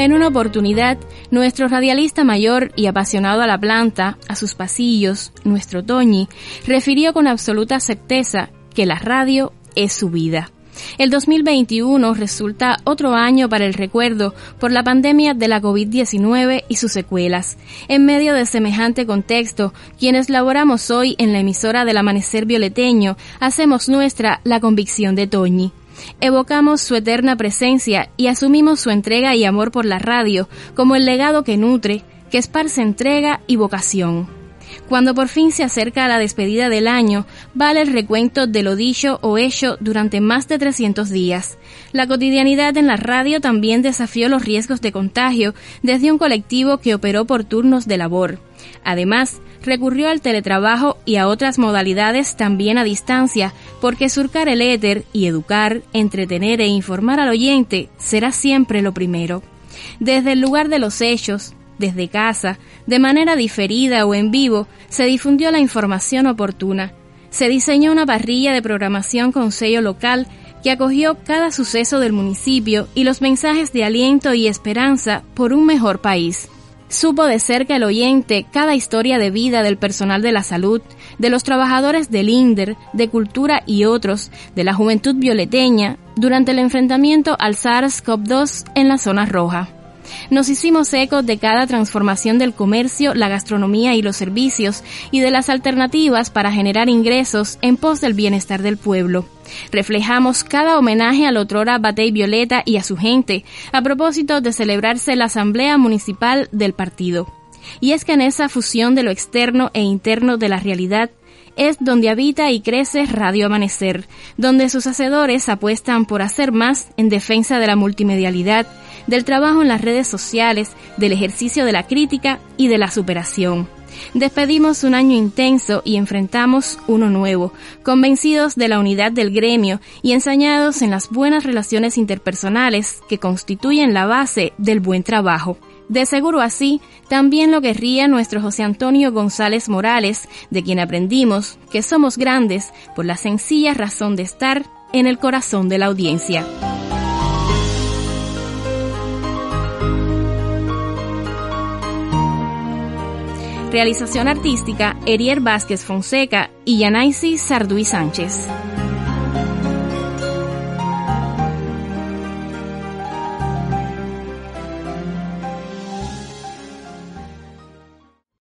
En una oportunidad, nuestro radialista mayor y apasionado a la planta, a sus pasillos, nuestro Toñi, refirió con absoluta certeza que la radio es su vida. El 2021 resulta otro año para el recuerdo por la pandemia de la COVID-19 y sus secuelas. En medio de semejante contexto, quienes laboramos hoy en la emisora del Amanecer Violeteño hacemos nuestra la convicción de Toñi. Evocamos su eterna presencia y asumimos su entrega y amor por la radio como el legado que nutre, que esparce entrega y vocación. Cuando por fin se acerca la despedida del año, vale el recuento de lo dicho o hecho durante más de 300 días. La cotidianidad en la radio también desafió los riesgos de contagio desde un colectivo que operó por turnos de labor. Además, recurrió al teletrabajo y a otras modalidades también a distancia, porque surcar el éter y educar, entretener e informar al oyente será siempre lo primero. Desde el lugar de los hechos, desde casa, de manera diferida o en vivo, se difundió la información oportuna. Se diseñó una parrilla de programación con sello local que acogió cada suceso del municipio y los mensajes de aliento y esperanza por un mejor país. Supo de cerca el oyente cada historia de vida del personal de la salud, de los trabajadores del INDER, de cultura y otros, de la juventud violeteña, durante el enfrentamiento al SARS-CoV-2 en la zona roja. Nos hicimos eco de cada transformación del comercio, la gastronomía y los servicios y de las alternativas para generar ingresos en pos del bienestar del pueblo. Reflejamos cada homenaje al otrora Batey Violeta y a su gente a propósito de celebrarse la Asamblea Municipal del partido. Y es que en esa fusión de lo externo e interno de la realidad es donde habita y crece Radio Amanecer, donde sus hacedores apuestan por hacer más en defensa de la multimedialidad, del trabajo en las redes sociales, del ejercicio de la crítica y de la superación. Despedimos un año intenso y enfrentamos uno nuevo, convencidos de la unidad del gremio y ensañados en las buenas relaciones interpersonales que constituyen la base del buen trabajo. De seguro así, también lo querría nuestro José Antonio González Morales, de quien aprendimos que somos grandes por la sencilla razón de estar en el corazón de la audiencia. Realización artística, Erier Vázquez Fonseca y Yanaisi Sarduy Sánchez.